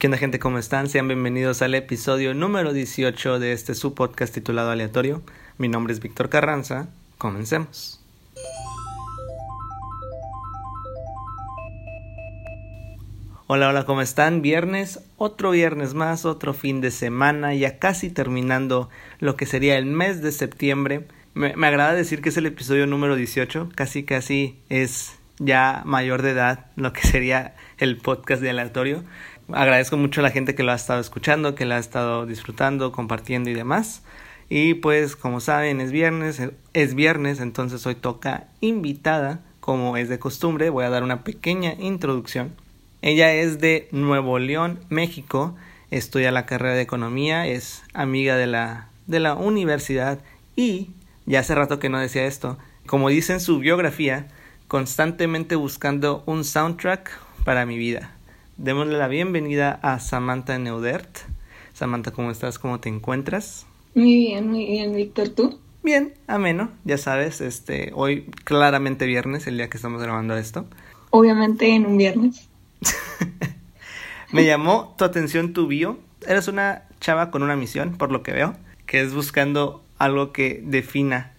¿Qué onda gente? ¿Cómo están? Sean bienvenidos al episodio número 18 de este su podcast titulado Aleatorio. Mi nombre es Víctor Carranza. Comencemos. Hola, hola, ¿cómo están? Viernes, otro viernes más, otro fin de semana, ya casi terminando lo que sería el mes de septiembre. Me, me agrada decir que es el episodio número 18, casi casi es ya mayor de edad lo que sería el podcast de aleatorio agradezco mucho a la gente que lo ha estado escuchando, que lo ha estado disfrutando, compartiendo y demás. Y pues como saben es viernes, es viernes, entonces hoy toca invitada, como es de costumbre, voy a dar una pequeña introducción. Ella es de Nuevo León, México, estudia la carrera de economía, es amiga de la, de la universidad y, ya hace rato que no decía esto, como dice en su biografía, constantemente buscando un soundtrack para mi vida. Démosle la bienvenida a Samantha Neudert. Samantha, ¿cómo estás? ¿Cómo te encuentras? Muy bien, muy bien, Víctor, ¿tú? Bien, ameno, ya sabes, este, hoy claramente viernes, el día que estamos grabando esto. Obviamente en un viernes. Me llamó tu atención tu bio. Eres una chava con una misión, por lo que veo, que es buscando algo que defina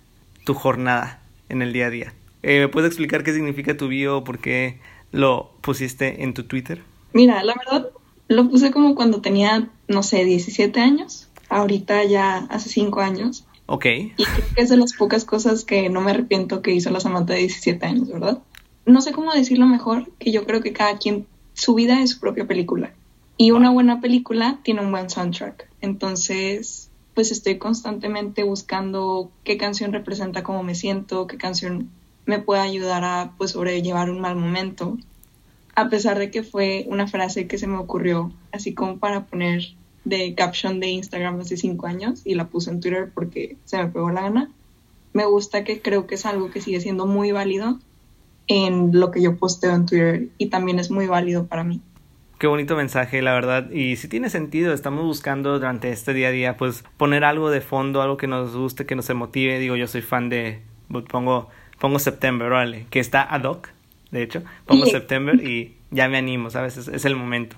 tu jornada en el día a día. Eh, ¿Me puedes explicar qué significa tu bio? ¿Por qué lo pusiste en tu Twitter? Mira, la verdad lo puse como cuando tenía, no sé, 17 años. Ahorita ya hace 5 años. Ok. Y creo que es de las pocas cosas que no me arrepiento que hizo la Samantha de 17 años, ¿verdad? No sé cómo decirlo mejor, que yo creo que cada quien, su vida es su propia película. Y una buena película tiene un buen soundtrack. Entonces, pues estoy constantemente buscando qué canción representa cómo me siento, qué canción me puede ayudar a pues sobrellevar un mal momento a pesar de que fue una frase que se me ocurrió así como para poner de caption de Instagram hace cinco años y la puse en Twitter porque se me pegó la gana. Me gusta que creo que es algo que sigue siendo muy válido en lo que yo posteo en Twitter y también es muy válido para mí. Qué bonito mensaje, la verdad. Y si tiene sentido, estamos buscando durante este día a día, pues poner algo de fondo, algo que nos guste, que nos motive. Digo, yo soy fan de, pongo, pongo September, vale, que está ad hoc de hecho. Pongo September y ya me animo, ¿sabes? Es, el momento.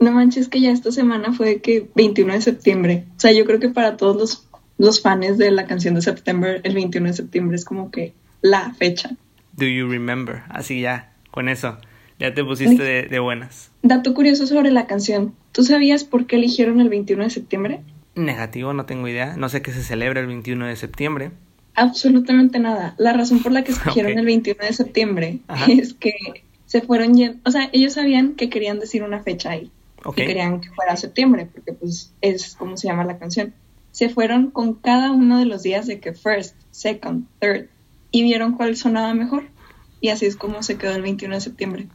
No manches que ya esta semana fue que 21 de septiembre. O sea, yo creo que para todos los, los fans de la canción de September, el 21 de septiembre es como que la fecha. Do you remember? Así ya, con eso. Ya te pusiste de, de buenas. Dato curioso sobre la canción. ¿Tú sabías por qué eligieron el 21 de septiembre? Negativo, no tengo idea. No sé qué se celebra el 21 de septiembre. Absolutamente nada. La razón por la que escogieron el 21 de septiembre es que se fueron, o sea, ellos sabían que querían decir una fecha ahí. Y querían que fuera septiembre, porque pues es como se llama la canción. Se fueron con cada uno de los días de que first, second, third, y vieron cuál sonaba mejor. Y así es como se quedó el 21 de septiembre.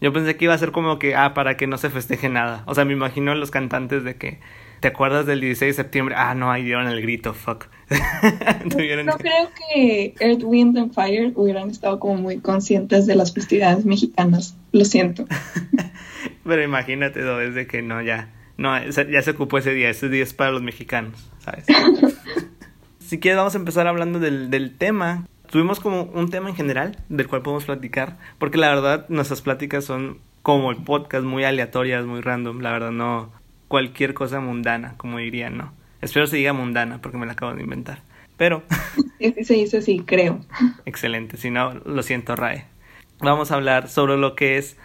Yo pensé que iba a ser como que, ah, para que no se festeje nada. O sea, me imagino los cantantes de que ¿Te acuerdas del 16 de septiembre? Ah, no, ahí dieron el grito, fuck. no creo que Earth, Wind and Fire hubieran estado como muy conscientes de las festividades mexicanas. Lo siento. Pero imagínate, ¿no? desde que no, ya. No, ya se ocupó ese día. Ese día es para los mexicanos, ¿sabes? si quieres, vamos a empezar hablando del, del tema. Tuvimos como un tema en general del cual podemos platicar. Porque la verdad, nuestras pláticas son como el podcast, muy aleatorias, muy random. La verdad, no, cualquier cosa mundana, como dirían, ¿no? Espero se diga mundana porque me la acabo de inventar. Pero... Sí, se dice así, creo. Excelente, si no, lo siento, Rae. Vamos a hablar sobre lo que es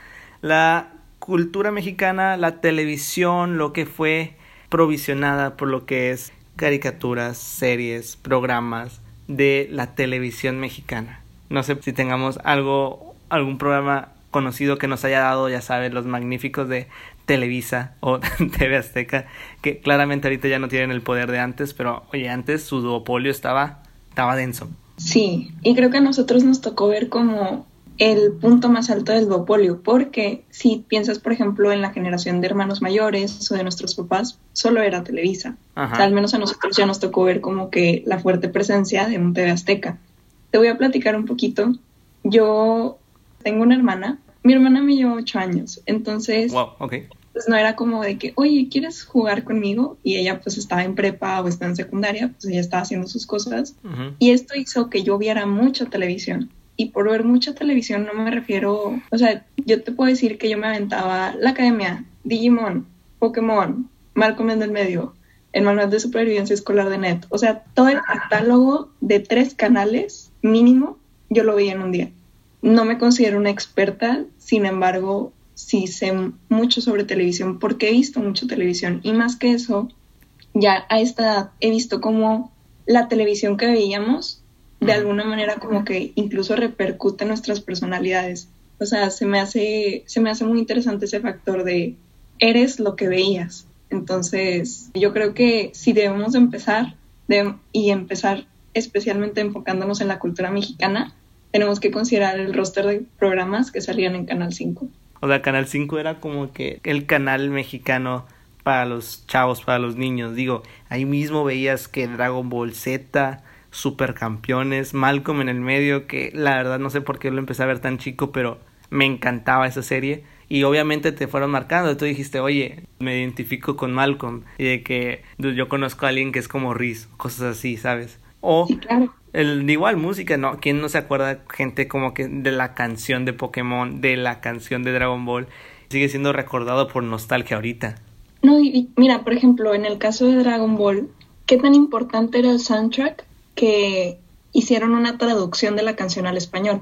la cultura mexicana, la televisión, lo que fue provisionada por lo que es caricaturas, series, programas de la televisión mexicana. No sé si tengamos algo, algún programa conocido que nos haya dado, ya sabes, los magníficos de Televisa o TV Azteca, que claramente ahorita ya no tienen el poder de antes, pero oye, antes su duopolio estaba, estaba denso. Sí, y creo que a nosotros nos tocó ver como el punto más alto del duopolio, porque si piensas, por ejemplo, en la generación de hermanos mayores o de nuestros papás, solo era Televisa. al menos a nosotros ya nos tocó ver como que la fuerte presencia de un TV Azteca. Te voy a platicar un poquito. Yo tengo una hermana, mi hermana me lleva ocho años, entonces wow, okay pues no era como de que, oye, ¿quieres jugar conmigo? Y ella pues estaba en prepa o estaba en secundaria, pues ella estaba haciendo sus cosas. Y esto hizo que yo viera mucha televisión. Y por ver mucha televisión no me refiero, o sea, yo te puedo decir que yo me aventaba la academia, Digimon, Pokémon, Malcolm en el medio, el manual de supervivencia escolar de NET. O sea, todo el catálogo de tres canales mínimo yo lo veía en un día. No me considero una experta, sin embargo, sí sé mucho sobre televisión porque he visto mucho televisión y más que eso, ya a esta edad he visto cómo la televisión que veíamos de alguna manera como que incluso repercute en nuestras personalidades. O sea, se me hace, se me hace muy interesante ese factor de eres lo que veías. Entonces, yo creo que si debemos empezar y empezar especialmente enfocándonos en la cultura mexicana, tenemos que considerar el roster de programas que salían en Canal 5. O sea, Canal 5 era como que el canal mexicano para los chavos, para los niños. Digo, ahí mismo veías que Dragon Ball Z, Supercampeones, Malcolm en el medio, que la verdad no sé por qué lo empecé a ver tan chico, pero me encantaba esa serie. Y obviamente te fueron marcando. Tú dijiste, oye, me identifico con Malcolm. Y de que yo conozco a alguien que es como Riz, cosas así, ¿sabes? O el, igual música, ¿no? ¿Quién no se acuerda gente como que de la canción de Pokémon, de la canción de Dragon Ball? Sigue siendo recordado por nostalgia ahorita. No, y mira, por ejemplo, en el caso de Dragon Ball, ¿qué tan importante era el soundtrack que hicieron una traducción de la canción al español?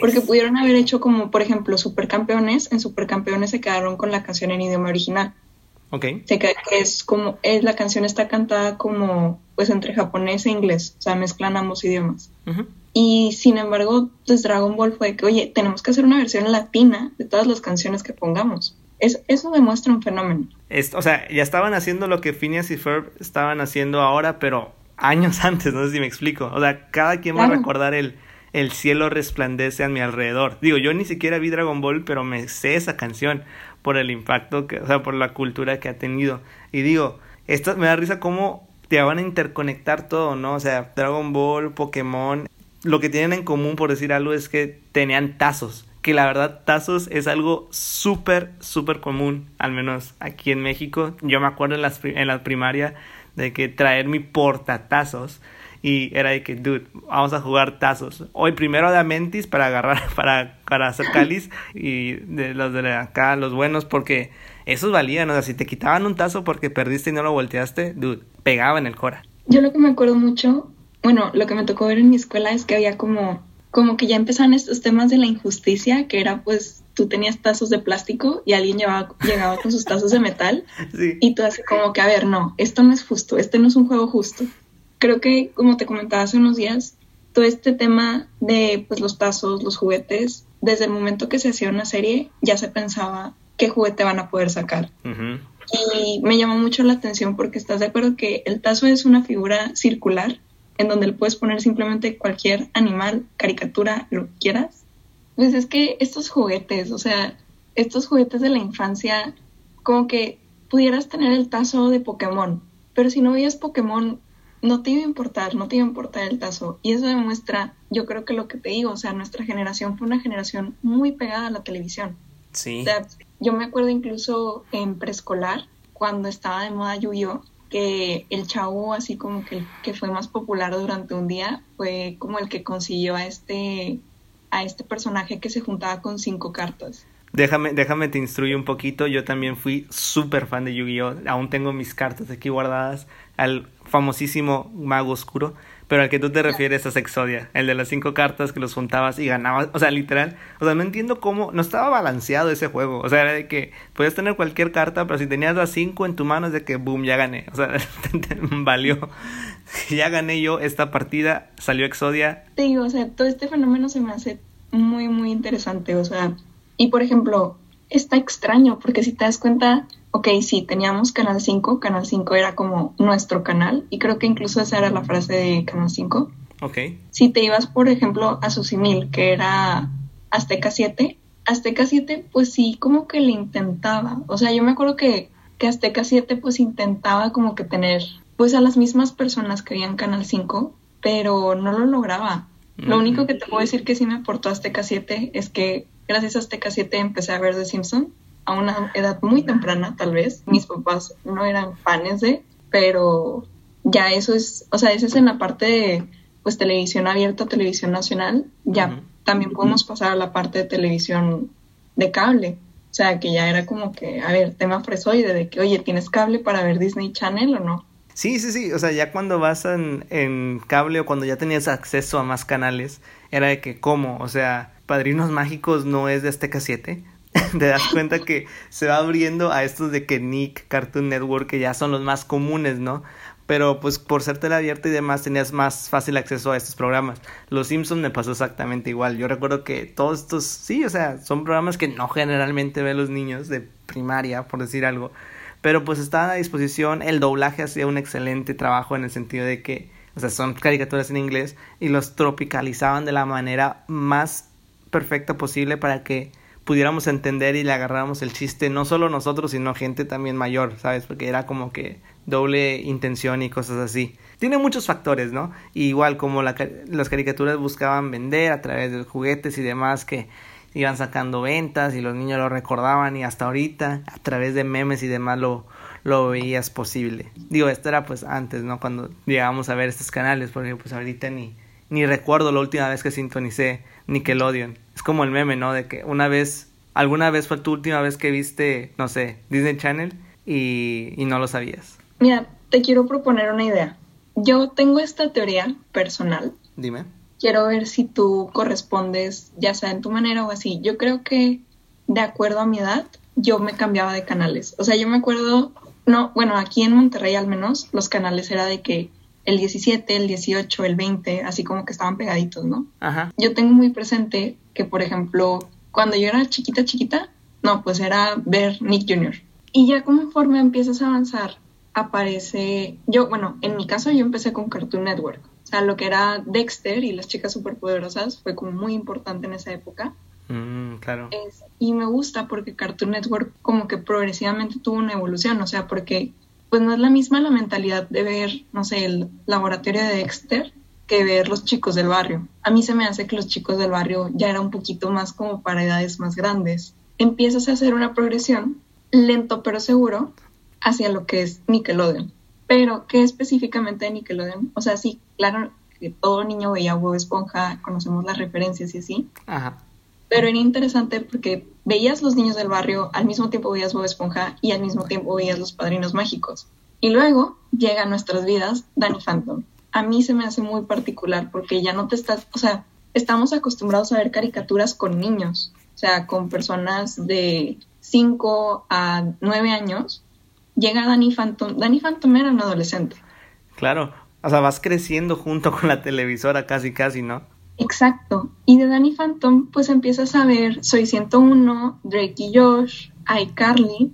Porque pudieron haber hecho como, por ejemplo, Supercampeones. En Supercampeones se quedaron con la canción en idioma original. Ok. Se que es como, es, la canción está cantada como, pues entre japonés e inglés, o sea, mezclan ambos idiomas. Y sin embargo, pues Dragon Ball fue que, oye, tenemos que hacer una versión latina de todas las canciones que pongamos. Es, eso demuestra un fenómeno. o sea, ya estaban haciendo lo que Phineas y Ferb estaban haciendo ahora, pero años antes, no sé si me explico. O sea, cada quien va a recordar el, el cielo resplandece a mi alrededor. Digo, yo ni siquiera vi Dragon Ball, pero me sé esa canción por el impacto, que, o sea, por la cultura que ha tenido. Y digo, esto me da risa cómo te van a interconectar todo, ¿no? O sea, Dragon Ball, Pokémon, lo que tienen en común, por decir algo, es que tenían tazos. Que la verdad, tazos es algo súper, súper común, al menos aquí en México. Yo me acuerdo en, las, en la primaria de que traer mi portatazos y era de que, dude, vamos a jugar tazos. Hoy primero de Amentis para agarrar, para, para hacer cáliz y de los de acá, los buenos, porque esos valían, o sea, si te quitaban un tazo porque perdiste y no lo volteaste, dude, pegaba en el cora. Yo lo que me acuerdo mucho, bueno, lo que me tocó ver en mi escuela es que había como, como que ya empezaban estos temas de la injusticia, que era pues tú tenías tazos de plástico y alguien llevaba, llegaba con sus tazos de metal y tú haces como que, a ver, no, esto no es justo, este no es un juego justo creo que, como te comentaba hace unos días, todo este tema de pues, los tazos, los juguetes, desde el momento que se hacía una serie, ya se pensaba qué juguete van a poder sacar. Y me llamó mucho la atención porque estás de acuerdo que el tazo es una figura circular en donde le puedes poner simplemente cualquier animal, caricatura, lo que quieras. Pues es que estos juguetes, o sea, estos juguetes de la infancia, como que pudieras tener el tazo de Pokémon, pero si no veías Pokémon, no te iba a importar, no te iba a importar el tazo. Y eso demuestra, yo creo que lo que te digo, o sea, nuestra generación fue una generación muy pegada a la televisión. Sí. yo me acuerdo incluso en preescolar, cuando estaba de moda yu que el chavo así como que, que fue más popular durante un día fue como el que consiguió a este a este personaje que se juntaba con cinco cartas. Déjame, déjame te instruyo un poquito. Yo también fui súper fan de Yu-Gi-Oh! Aún tengo mis cartas aquí guardadas. Al famosísimo mago oscuro, pero al que tú te refieres es Exodia, el de las cinco cartas que los juntabas y ganabas, o sea, literal, o sea, no entiendo cómo, no estaba balanceado ese juego, o sea, era de que podías tener cualquier carta, pero si tenías las cinco en tu mano es de que, boom, ya gané, o sea, valió, ya gané yo esta partida, salió Exodia. Te digo, o sea, todo este fenómeno se me hace muy, muy interesante, o sea, y por ejemplo, está extraño, porque si te das cuenta, ok, sí, teníamos Canal 5, Canal 5 era como nuestro canal, y creo que incluso esa era la frase de Canal 5. Ok. Si te ibas, por ejemplo, a Susimil, que era Azteca 7, Azteca 7, pues sí, como que le intentaba. O sea, yo me acuerdo que, que Azteca 7, pues intentaba como que tener, pues a las mismas personas que habían Canal 5, pero no lo lograba. Lo único que te puedo decir que sí me aportó Azteca 7 es que gracias a Azteca 7 empecé a ver The Simpson a una edad muy temprana, tal vez. Mis papás no eran fans de, pero ya eso es, o sea, eso es en la parte de pues televisión abierta, televisión nacional, ya también podemos pasar a la parte de televisión de cable. O sea, que ya era como que, a ver, tema fresoide, de que, oye, ¿tienes cable para ver Disney Channel o no? Sí, sí, sí, o sea, ya cuando vas en, en cable o cuando ya tenías acceso a más canales, era de que, ¿cómo? O sea, Padrinos Mágicos no es de Azteca 7. Te das cuenta que se va abriendo a estos de que Nick, Cartoon Network, que ya son los más comunes, ¿no? pero pues por ser abierta y demás tenías más fácil acceso a estos programas. Los Simpsons me pasó exactamente igual. Yo recuerdo que todos estos, sí, o sea, son programas que no generalmente ven los niños de primaria, por decir algo, pero pues estaban a disposición. El doblaje hacía un excelente trabajo en el sentido de que, o sea, son caricaturas en inglés y los tropicalizaban de la manera más perfecta posible para que pudiéramos entender y le agarráramos el chiste, no solo nosotros, sino gente también mayor, ¿sabes? Porque era como que doble intención y cosas así. Tiene muchos factores, ¿no? igual como las caricaturas buscaban vender a través de juguetes y demás que iban sacando ventas y los niños lo recordaban y hasta ahorita a través de memes y demás lo, lo veías posible. Digo, esto era pues antes, ¿no? Cuando llegábamos a ver estos canales, porque pues ahorita ni, ni recuerdo la última vez que sintonicé Nickelodeon. Como el meme, ¿no? De que una vez, alguna vez fue tu última vez que viste, no sé, Disney Channel y, y no lo sabías. Mira, te quiero proponer una idea. Yo tengo esta teoría personal. Dime. Quiero ver si tú correspondes, ya sea en tu manera o así. Yo creo que de acuerdo a mi edad, yo me cambiaba de canales. O sea, yo me acuerdo, no, bueno, aquí en Monterrey al menos, los canales era de que el 17, el 18, el 20, así como que estaban pegaditos, ¿no? Ajá. Yo tengo muy presente que, por ejemplo, cuando yo era chiquita, chiquita, no, pues era ver Nick Jr. Y ya conforme empiezas a avanzar, aparece, yo, bueno, en mi caso yo empecé con Cartoon Network. O sea, lo que era Dexter y las chicas superpoderosas fue como muy importante en esa época. Mm, claro. y me gusta porque Cartoon Network como que progresivamente tuvo una evolución, o sea, porque pues no es la misma la mentalidad de ver, no sé, el laboratorio de Dexter que ver los chicos del barrio. A mí se me hace que los chicos del barrio ya era un poquito más como para edades más grandes. Empiezas a hacer una progresión, lento pero seguro, hacia lo que es Nickelodeon. Pero, ¿qué específicamente de Nickelodeon? O sea, sí, claro que todo niño veía Huevo Esponja, conocemos las referencias y así. Ajá. Pero era interesante porque veías los niños del barrio, al mismo tiempo veías Bob Esponja y al mismo tiempo veías los padrinos mágicos. Y luego llega a nuestras vidas Danny Phantom. A mí se me hace muy particular porque ya no te estás, o sea, estamos acostumbrados a ver caricaturas con niños, o sea, con personas de 5 a 9 años. Llega Danny Phantom. Danny Phantom era un adolescente. Claro, o sea, vas creciendo junto con la televisora casi, casi, ¿no? Exacto. Y de Danny Phantom, pues empiezas a ver Soy 101, Drake y Josh, iCarly,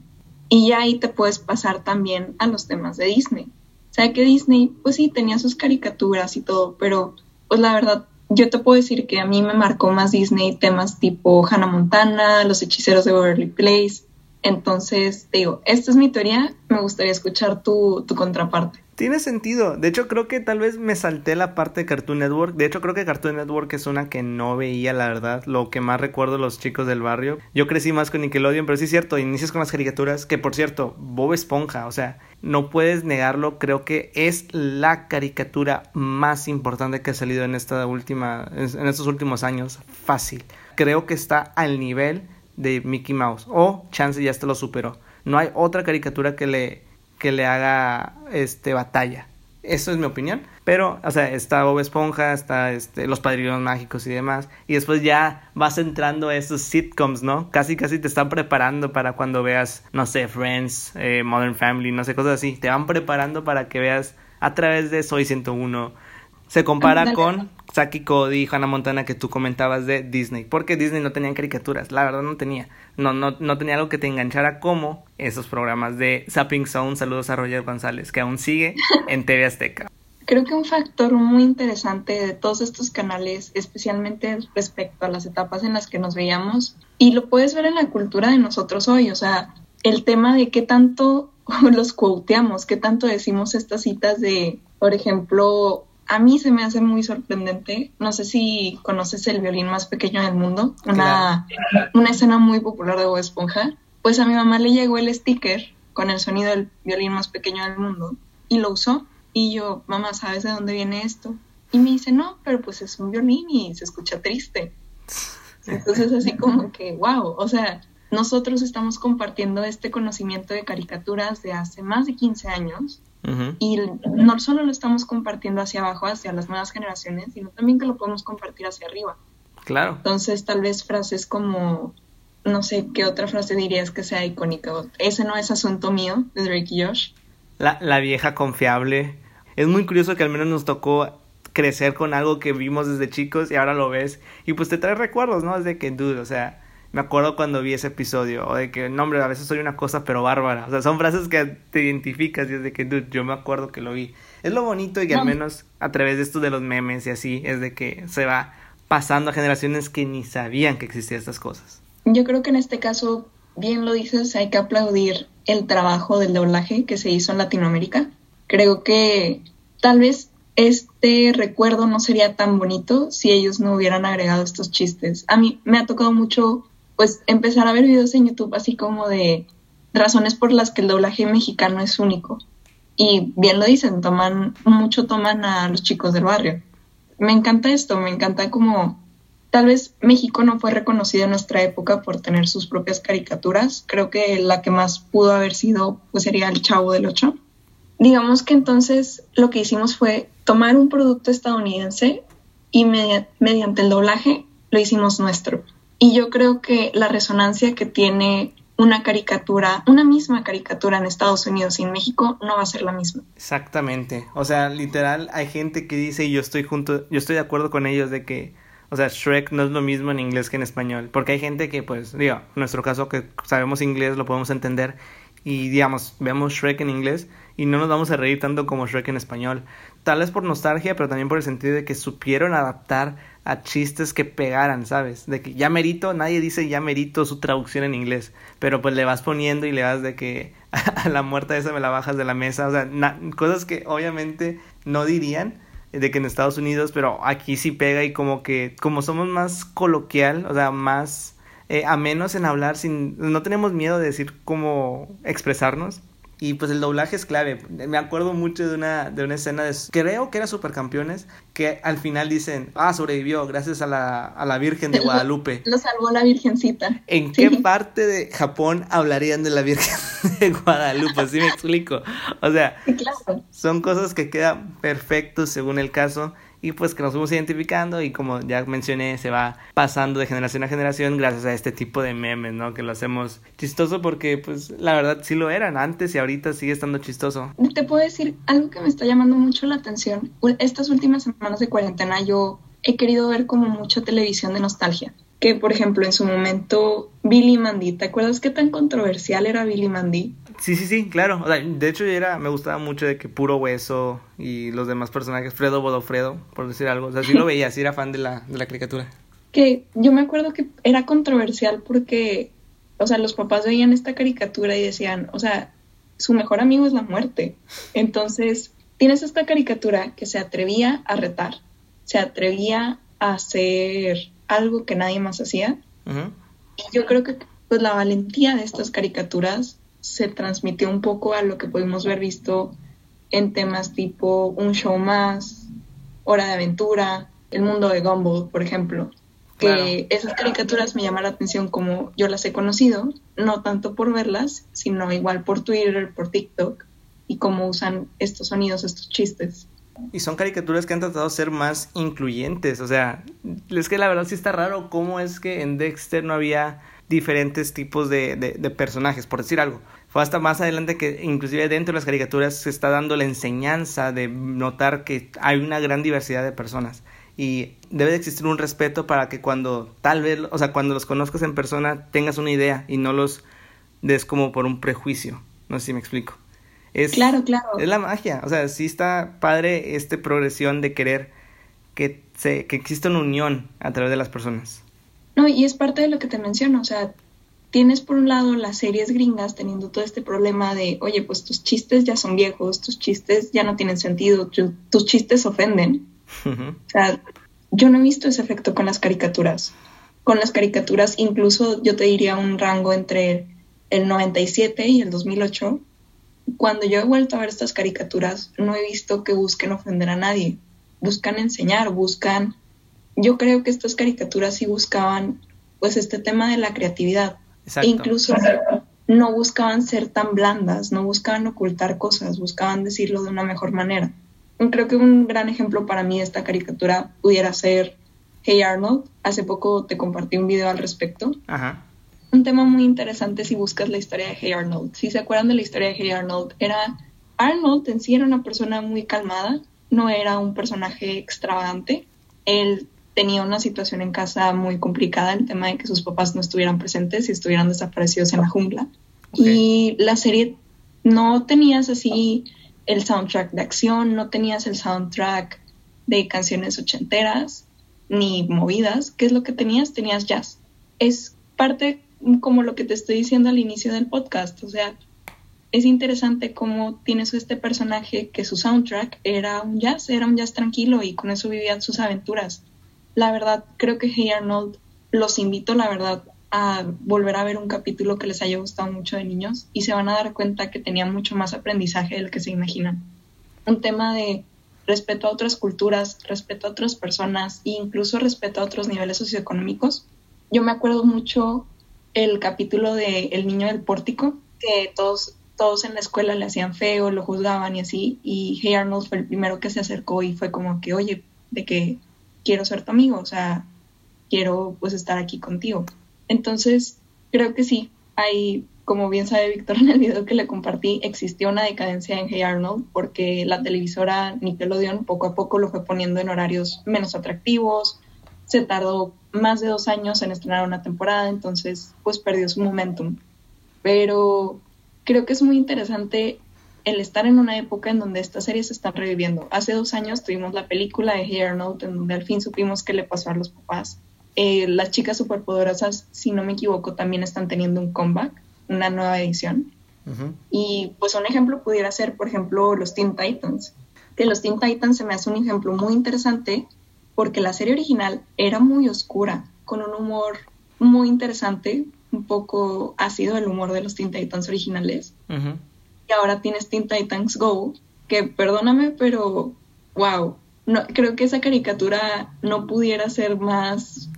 y ya ahí te puedes pasar también a los temas de Disney. O sea que Disney, pues sí, tenía sus caricaturas y todo, pero pues la verdad, yo te puedo decir que a mí me marcó más Disney temas tipo Hannah Montana, Los Hechiceros de Beverly Place. Entonces, digo, esta es mi teoría, me gustaría escuchar tu, tu contraparte. Tiene sentido. De hecho, creo que tal vez me salté la parte de Cartoon Network. De hecho, creo que Cartoon Network es una que no veía, la verdad. Lo que más recuerdo los chicos del barrio. Yo crecí más con Nickelodeon, pero sí es cierto, inicias con las caricaturas. Que por cierto, Bob Esponja, o sea, no puedes negarlo. Creo que es la caricatura más importante que ha salido en esta última, en estos últimos años. Fácil. Creo que está al nivel de Mickey Mouse. O Chance ya hasta lo superó. No hay otra caricatura que le que le haga este batalla. Eso es mi opinión. Pero, o sea, está Bob Esponja, está este, Los Padrinos Mágicos y demás. Y después ya vas entrando a esos sitcoms, ¿no? Casi, casi te están preparando para cuando veas, no sé, Friends, eh, Modern Family, no sé, cosas así. Te van preparando para que veas a través de Soy 101. Se compara con Saki Cody y Hannah Montana que tú comentabas de Disney. Porque Disney no tenía caricaturas. La verdad no tenía no, no, no tenía algo que te enganchara como esos programas de Zapping Zone, saludos a Roger González, que aún sigue en TV Azteca. Creo que un factor muy interesante de todos estos canales, especialmente respecto a las etapas en las que nos veíamos, y lo puedes ver en la cultura de nosotros hoy, o sea, el tema de qué tanto los quoteamos, qué tanto decimos estas citas de, por ejemplo, a mí se me hace muy sorprendente. No sé si conoces el violín más pequeño del mundo, una, una escena muy popular de Bob Esponja. Pues a mi mamá le llegó el sticker con el sonido del violín más pequeño del mundo y lo usó. Y yo, mamá, ¿sabes de dónde viene esto? Y me dice, no, pero pues es un violín y se escucha triste. Entonces así como que, wow, o sea, nosotros estamos compartiendo este conocimiento de caricaturas de hace más de 15 años y no solo lo estamos compartiendo hacia abajo, hacia las nuevas generaciones, sino también que lo podemos compartir hacia arriba. Claro. Entonces, tal vez frases como, no sé, ¿qué otra frase dirías que sea icónica? Ese no es asunto mío, de Drake y Josh. La, la vieja confiable. Es muy curioso que al menos nos tocó crecer con algo que vimos desde chicos y ahora lo ves y pues te trae recuerdos, ¿no? Es de que, dude, o sea, me acuerdo cuando vi ese episodio, o de que, no, hombre, a veces soy una cosa, pero bárbara. O sea, son frases que te identificas y es de que, dude, yo me acuerdo que lo vi. Es lo bonito y que al menos a través de esto de los memes y así, es de que se va pasando a generaciones que ni sabían que existían estas cosas. Yo creo que en este caso, bien lo dices, hay que aplaudir el trabajo del doblaje que se hizo en Latinoamérica. Creo que tal vez este recuerdo no sería tan bonito si ellos no hubieran agregado estos chistes. A mí me ha tocado mucho pues empezar a ver videos en YouTube así como de razones por las que el doblaje mexicano es único. Y bien lo dicen, toman, mucho toman a los chicos del barrio. Me encanta esto, me encanta como tal vez México no fue reconocido en nuestra época por tener sus propias caricaturas. Creo que la que más pudo haber sido pues sería el Chavo del Ocho. Digamos que entonces lo que hicimos fue tomar un producto estadounidense y mediante el doblaje lo hicimos nuestro. Y yo creo que la resonancia que tiene una caricatura, una misma caricatura en Estados Unidos y en México no va a ser la misma. Exactamente. O sea, literal hay gente que dice y yo estoy junto, yo estoy de acuerdo con ellos de que o sea, Shrek no es lo mismo en inglés que en español, porque hay gente que pues, digo, en nuestro caso que sabemos inglés lo podemos entender y digamos, vemos Shrek en inglés y no nos vamos a reír tanto como Shrek en español. Tal vez por nostalgia, pero también por el sentido de que supieron adaptar a chistes que pegaran, ¿sabes? De que ya merito, nadie dice ya merito su traducción en inglés, pero pues le vas poniendo y le vas de que a la muerta esa me la bajas de la mesa, o sea, cosas que obviamente no dirían de que en Estados Unidos, pero aquí sí pega y como que como somos más coloquial, o sea, más eh, a menos en hablar sin no tenemos miedo de decir cómo expresarnos y pues el doblaje es clave. Me acuerdo mucho de una, de una escena de, creo que era Supercampeones, que al final dicen, ah, sobrevivió gracias a la, a la Virgen de Guadalupe. Lo, salvó la Virgencita. ¿En qué parte de Japón hablarían de la Virgen de Guadalupe? ¿Sí me explico? O sea, son cosas que quedan perfectos según el caso y pues que nos fuimos identificando y como ya mencioné se va pasando de generación a generación gracias a este tipo de memes, ¿no? Que lo hacemos chistoso porque pues la verdad sí lo eran antes y ahorita sigue estando chistoso. Te puedo decir algo que me está llamando mucho la atención. Estas últimas semanas de cuarentena yo he querido ver como mucha televisión de nostalgia. Que por ejemplo en su momento Billy Mandy, ¿te acuerdas qué tan controversial era Billy Mandy? Sí, sí, sí, claro. de hecho, era, me gustaba mucho de que Puro Hueso y los demás personajes, Fredo Bodofredo, por decir algo. O sea, sí lo veía, sí era fan de la, de la caricatura. Que yo me acuerdo que era controversial porque, o sea, los papás veían esta caricatura y decían, o sea, su mejor amigo es la muerte. Entonces, tienes esta caricatura que se atrevía a retar, se atrevía a hacer algo que nadie más hacía. Y yo creo que pues la valentía de estas caricaturas se transmitió un poco a lo que pudimos ver visto en temas tipo Un Show Más, Hora de Aventura, El Mundo de Gumball, por ejemplo. Que esas caricaturas me llaman la atención como yo las he conocido, no tanto por verlas, sino igual por Twitter, por TikTok, y cómo usan estos sonidos, estos chistes. Y son caricaturas que han tratado de ser más incluyentes, o sea, es que la verdad sí está raro cómo es que en Dexter no había diferentes tipos de, de, personajes, por decir algo. Fue hasta más adelante que inclusive dentro de las caricaturas se está dando la enseñanza de notar que hay una gran diversidad de personas y debe de existir un respeto para que cuando tal vez, o sea, cuando los conozcas en persona tengas una idea y no los des como por un prejuicio. No sé si me explico. Es, claro, claro. Es la magia. O sea, sí está padre esta progresión de querer que, se, que exista una unión a través de las personas. No, y es parte de lo que te menciono, o sea, tienes por un lado las series gringas teniendo todo este problema de, oye, pues tus chistes ya son viejos, tus chistes ya no tienen sentido, tus chistes ofenden. O sea, yo no he visto ese efecto con las caricaturas. Con las caricaturas, incluso yo te diría un rango entre el 97 y el 2008. Cuando yo he vuelto a ver estas caricaturas, no he visto que busquen ofender a nadie. Buscan enseñar, buscan yo creo que estas caricaturas sí buscaban pues este tema de la creatividad. E incluso no buscaban ser tan blandas, no buscaban ocultar cosas, buscaban decirlo de una mejor manera. Creo que un gran ejemplo para mí de esta caricatura pudiera ser Hey Arnold. Hace poco te compartí un video al respecto. Ajá. Un tema muy interesante si buscas la historia de Hey Arnold. Si se acuerdan de la historia de Hey Arnold, era Arnold en sí era una persona muy calmada, no era un personaje extravagante. Él tenía una situación en casa muy complicada, el tema de que sus papás no estuvieran presentes y estuvieran desaparecidos en la jungla. Y la serie no tenías así el soundtrack de acción, no tenías el soundtrack de canciones ochenteras ni movidas. ¿Qué es lo que tenías? Tenías jazz. Es parte como lo que te estoy diciendo al inicio del podcast. O sea, es interesante cómo tienes este personaje que su soundtrack era un jazz, era un jazz tranquilo y con eso vivían sus aventuras. La verdad, creo que Hey Arnold los invito, la verdad, a volver a ver un capítulo que les haya gustado mucho de niños y se van a dar cuenta que tenía mucho más aprendizaje del que se imaginan. Un tema de respeto a otras culturas, respeto a otras personas e incluso respeto a otros niveles socioeconómicos. Yo me acuerdo mucho el capítulo de El niño del pórtico, que todos, todos en la escuela le hacían feo, lo juzgaban y así, y Hey Arnold fue el primero que se acercó y fue como que, oye, de que quiero ser tu amigo, o sea, quiero pues estar aquí contigo. Entonces, creo que sí, hay, como bien sabe Víctor en el video que le compartí, existió una decadencia en Hey Arnold porque la televisora Nickelodeon poco a poco lo fue poniendo en horarios menos atractivos, se tardó más de dos años en estrenar una temporada, entonces pues perdió su momentum. Pero creo que es muy interesante el estar en una época en donde estas series se están reviviendo. Hace dos años tuvimos la película de Hey Arnold en donde al fin supimos qué le pasó a los papás eh, las chicas superpoderosas, si no me equivoco, también están teniendo un comeback, una nueva edición. Y pues un ejemplo pudiera ser, por ejemplo, los Teen Titans. Que los Teen Titans se me hace un ejemplo muy interesante porque la serie original era muy oscura, con un humor muy interesante, un poco ácido el humor de los Teen Titans originales. Y ahora tienes Teen Titans Go, que perdóname, pero wow, no, creo que esa caricatura no pudiera ser más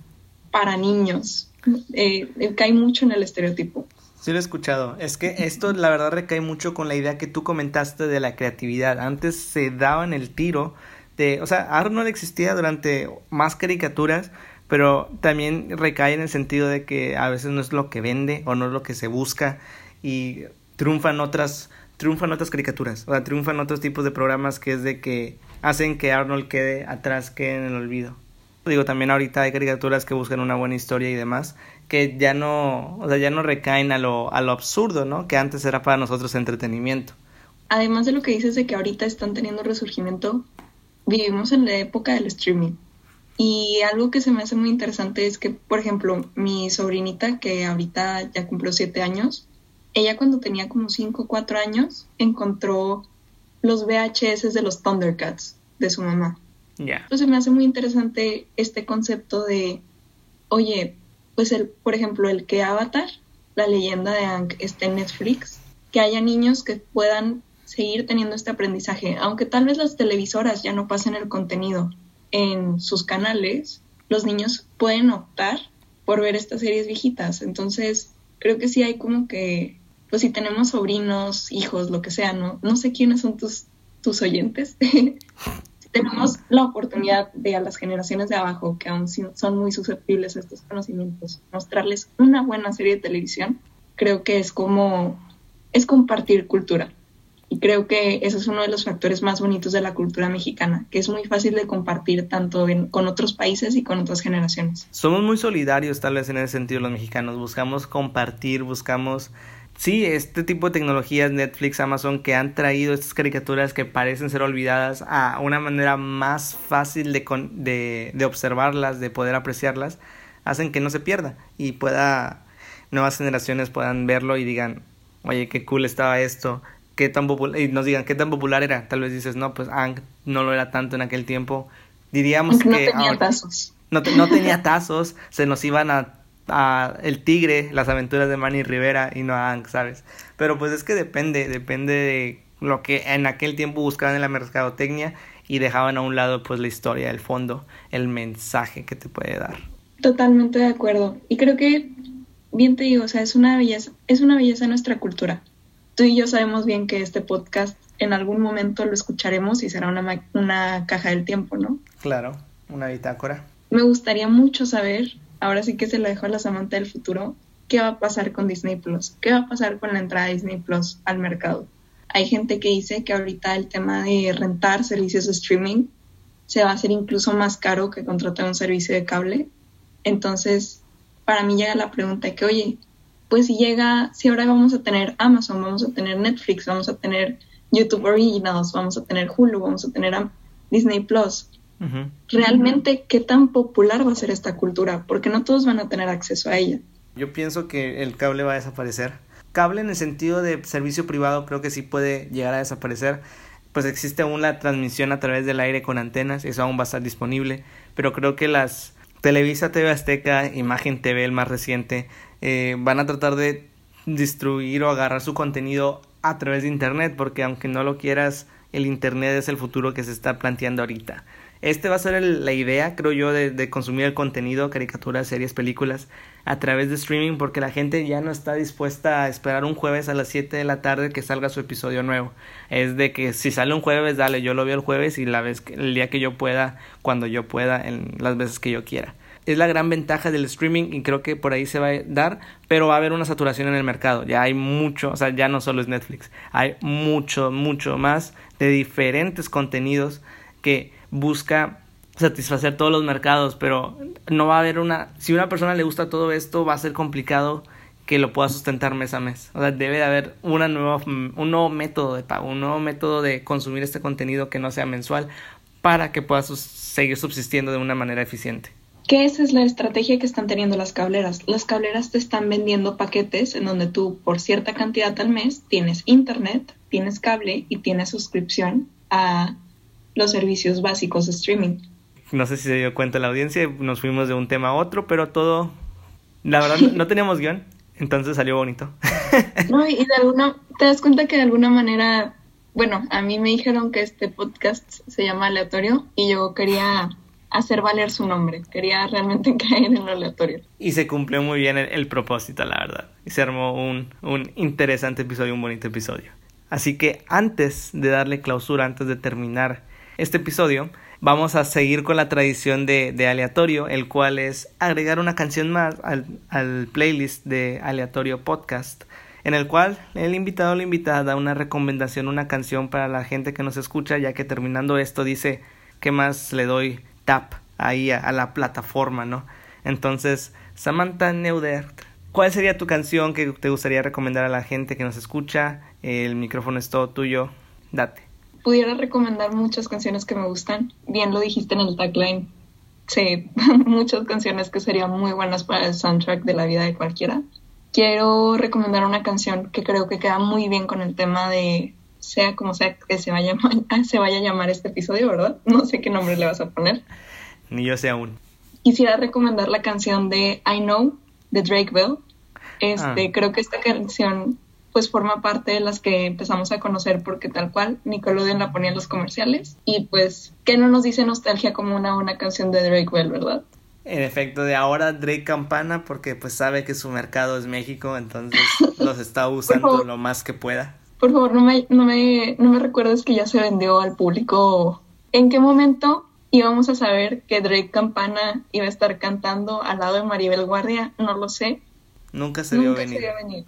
para niños. Eh, cae mucho en el estereotipo. Sí, lo he escuchado. Es que esto, la verdad, recae mucho con la idea que tú comentaste de la creatividad. Antes se daban el tiro de. O sea, Arnold existía durante más caricaturas, pero también recae en el sentido de que a veces no es lo que vende o no es lo que se busca y triunfan otras triunfan otras caricaturas, o sea, triunfan otros tipos de programas que es de que hacen que Arnold quede atrás, quede en el olvido. Digo, también ahorita hay caricaturas que buscan una buena historia y demás, que ya no, o sea, ya no recaen a lo, a lo absurdo, ¿no? Que antes era para nosotros entretenimiento. Además de lo que dices de que ahorita están teniendo resurgimiento, vivimos en la época del streaming. Y algo que se me hace muy interesante es que, por ejemplo, mi sobrinita, que ahorita ya cumplió siete años, ella cuando tenía como cinco o cuatro años encontró los VHS de los Thundercats de su mamá. Entonces me hace muy interesante este concepto de, oye, pues el, por ejemplo, el que Avatar, la leyenda de Ang, esté en Netflix, que haya niños que puedan seguir teniendo este aprendizaje, aunque tal vez las televisoras ya no pasen el contenido en sus canales, los niños pueden optar por ver estas series viejitas. Entonces, creo que sí hay como que, pues si tenemos sobrinos, hijos, lo que sea, no, no sé quiénes son tus, tus oyentes, tenemos la oportunidad de a las generaciones de abajo, que aún son muy susceptibles a estos conocimientos, mostrarles una buena serie de televisión, creo que es como, es compartir cultura. Y creo que ese es uno de los factores más bonitos de la cultura mexicana, que es muy fácil de compartir tanto con otros países y con otras generaciones. Somos muy solidarios tal vez en ese sentido los mexicanos, buscamos compartir, buscamos sí, este tipo de tecnologías, Netflix, Amazon, que han traído estas caricaturas que parecen ser olvidadas a una manera más fácil de, de, de observarlas, de poder apreciarlas, hacen que no se pierda y pueda, nuevas generaciones puedan verlo y digan, oye, qué cool estaba esto, qué tan popular, y nos digan qué tan popular era. Tal vez dices, no, pues no lo era tanto en aquel tiempo. Diríamos que... No tenía tazos. No, no tenía tazos, se nos iban a a El Tigre, las aventuras de Manny Rivera y no a Hank, ¿sabes? Pero pues es que depende, depende de lo que en aquel tiempo buscaban en la mercadotecnia y dejaban a un lado pues la historia, el fondo, el mensaje que te puede dar. Totalmente de acuerdo. Y creo que bien te digo, o sea, es una belleza, es una belleza nuestra cultura. Tú y yo sabemos bien que este podcast en algún momento lo escucharemos y será una, una caja del tiempo, ¿no? Claro, una bitácora. Me gustaría mucho saber, ahora sí que se lo dejo a la Samantha del futuro, qué va a pasar con Disney Plus, qué va a pasar con la entrada de Disney Plus al mercado. Hay gente que dice que ahorita el tema de rentar servicios de streaming se va a hacer incluso más caro que contratar un servicio de cable. Entonces, para mí llega la pregunta que, oye, pues si llega, si ahora vamos a tener Amazon, vamos a tener Netflix, vamos a tener YouTube Originals, vamos a tener Hulu, vamos a tener Disney Plus. Realmente, ¿qué tan popular va a ser esta cultura? Porque no todos van a tener acceso a ella. Yo pienso que el cable va a desaparecer. Cable en el sentido de servicio privado creo que sí puede llegar a desaparecer. Pues existe aún la transmisión a través del aire con antenas, eso aún va a estar disponible, pero creo que las Televisa TV Azteca, Imagen TV, el más reciente, eh, van a tratar de distribuir o agarrar su contenido a través de Internet, porque aunque no lo quieras, el Internet es el futuro que se está planteando ahorita. Este va a ser la idea, creo yo, de, consumir el contenido, caricaturas, series, películas a través de streaming porque la gente ya no está dispuesta a esperar un jueves a las 7 de la tarde que salga su episodio nuevo. Es de que si sale un jueves, dale, yo lo veo el jueves y la vez el día que yo pueda, cuando yo pueda, en las veces que yo quiera. Es la gran ventaja del streaming y creo que por ahí se va a dar, pero va a haber una saturación en el mercado. Ya hay mucho, o sea, ya no solo es Netflix, hay mucho, mucho más de diferentes contenidos que busca satisfacer todos los mercados, pero no va a haber una, si una persona le gusta todo esto, va a ser complicado que lo pueda sustentar mes a mes. O sea, debe de haber una nueva, un nuevo método de pago, un nuevo método de consumir este contenido que no sea mensual para que pueda seguir subsistiendo de una manera eficiente. Que esa es la estrategia que están teniendo las cableras. Las cableras te están vendiendo paquetes en donde tú por cierta cantidad al mes tienes internet, tienes cable y tienes suscripción a los servicios básicos de streaming. No sé si se dio cuenta la audiencia, nos fuimos de un tema a otro, pero todo, la verdad, no teníamos guion, entonces salió bonito. No, y de alguna, te das cuenta que de alguna manera, bueno, a mí me dijeron que este podcast se llama aleatorio y yo quería hacer valer su nombre, quería realmente caer en lo aleatorio. Y se cumplió muy bien el, el propósito, la verdad. Y se armó un, un interesante episodio, un bonito episodio. Así que antes de darle clausura, antes de terminar este episodio, vamos a seguir con la tradición de, de aleatorio, el cual es agregar una canción más al, al, playlist de aleatorio podcast, en el cual el invitado o la invitada da una recomendación, una canción para la gente que nos escucha, ya que terminando esto dice qué más le doy tap ahí a, la plataforma, ¿no? Entonces, Samantha Neudert, ¿cuál sería tu canción que te gustaría recomendar a la gente que nos escucha? El micrófono es todo tuyo, date pudiera recomendar muchas canciones que me gustan. Bien lo dijiste en el tagline. Sé muchas canciones que serían muy buenas para el soundtrack de la vida de cualquiera. Quiero recomendar una canción que creo que queda muy bien con el tema de sea como sea que se vaya, se vaya a llamar este episodio, ¿verdad? No sé qué nombre le vas a poner. Ni yo sé aún. Quisiera recomendar la canción de I Know de Drake Bell. Este, ah. creo que esta canción pues forma parte de las que empezamos a conocer porque tal cual Nickelodeon la ponía en los comerciales y pues que no nos dice nostalgia como una una canción de Drake Bell, ¿verdad? En efecto, de ahora Drake campana porque pues sabe que su mercado es México, entonces los está usando lo más que pueda. Por favor, no me, no, me, no me recuerdes que ya se vendió al público. ¿En qué momento íbamos a saber que Drake Campana iba a estar cantando al lado de Maribel Guardia? No lo sé. Nunca se vio venir. Se vio venir.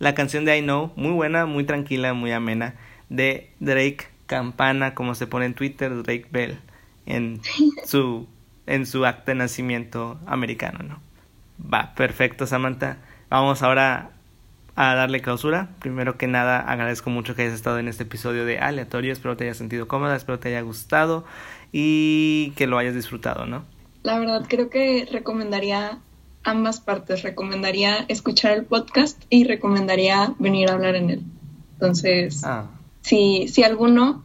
La canción de I Know, muy buena, muy tranquila, muy amena, de Drake Campana, como se pone en Twitter, Drake Bell, en su, en su acta de nacimiento americano, ¿no? Va, perfecto, Samantha. Vamos ahora a darle clausura. Primero que nada, agradezco mucho que hayas estado en este episodio de Aleatorio. Espero te hayas sentido cómoda, espero te haya gustado y que lo hayas disfrutado, ¿no? La verdad, creo que recomendaría ambas partes. Recomendaría escuchar el podcast y recomendaría venir a hablar en él. Entonces, ah. si, si alguno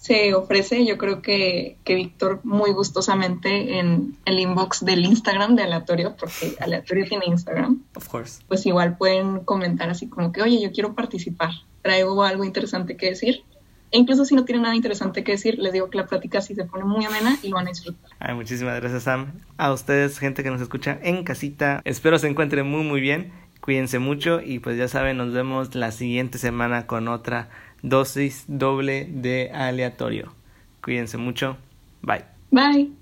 se ofrece, yo creo que, que Víctor muy gustosamente en el inbox del Instagram de Aleatorio, porque Aleatorio tiene Instagram, of course. pues igual pueden comentar así como que, oye, yo quiero participar, traigo algo interesante que decir. E incluso si no tienen nada interesante que decir, les digo que la plática sí se pone muy amena y lo van a disfrutar. Ay, muchísimas gracias, Sam. A ustedes, gente que nos escucha en casita, espero se encuentren muy, muy bien. Cuídense mucho y pues ya saben, nos vemos la siguiente semana con otra dosis doble de aleatorio. Cuídense mucho. Bye. Bye.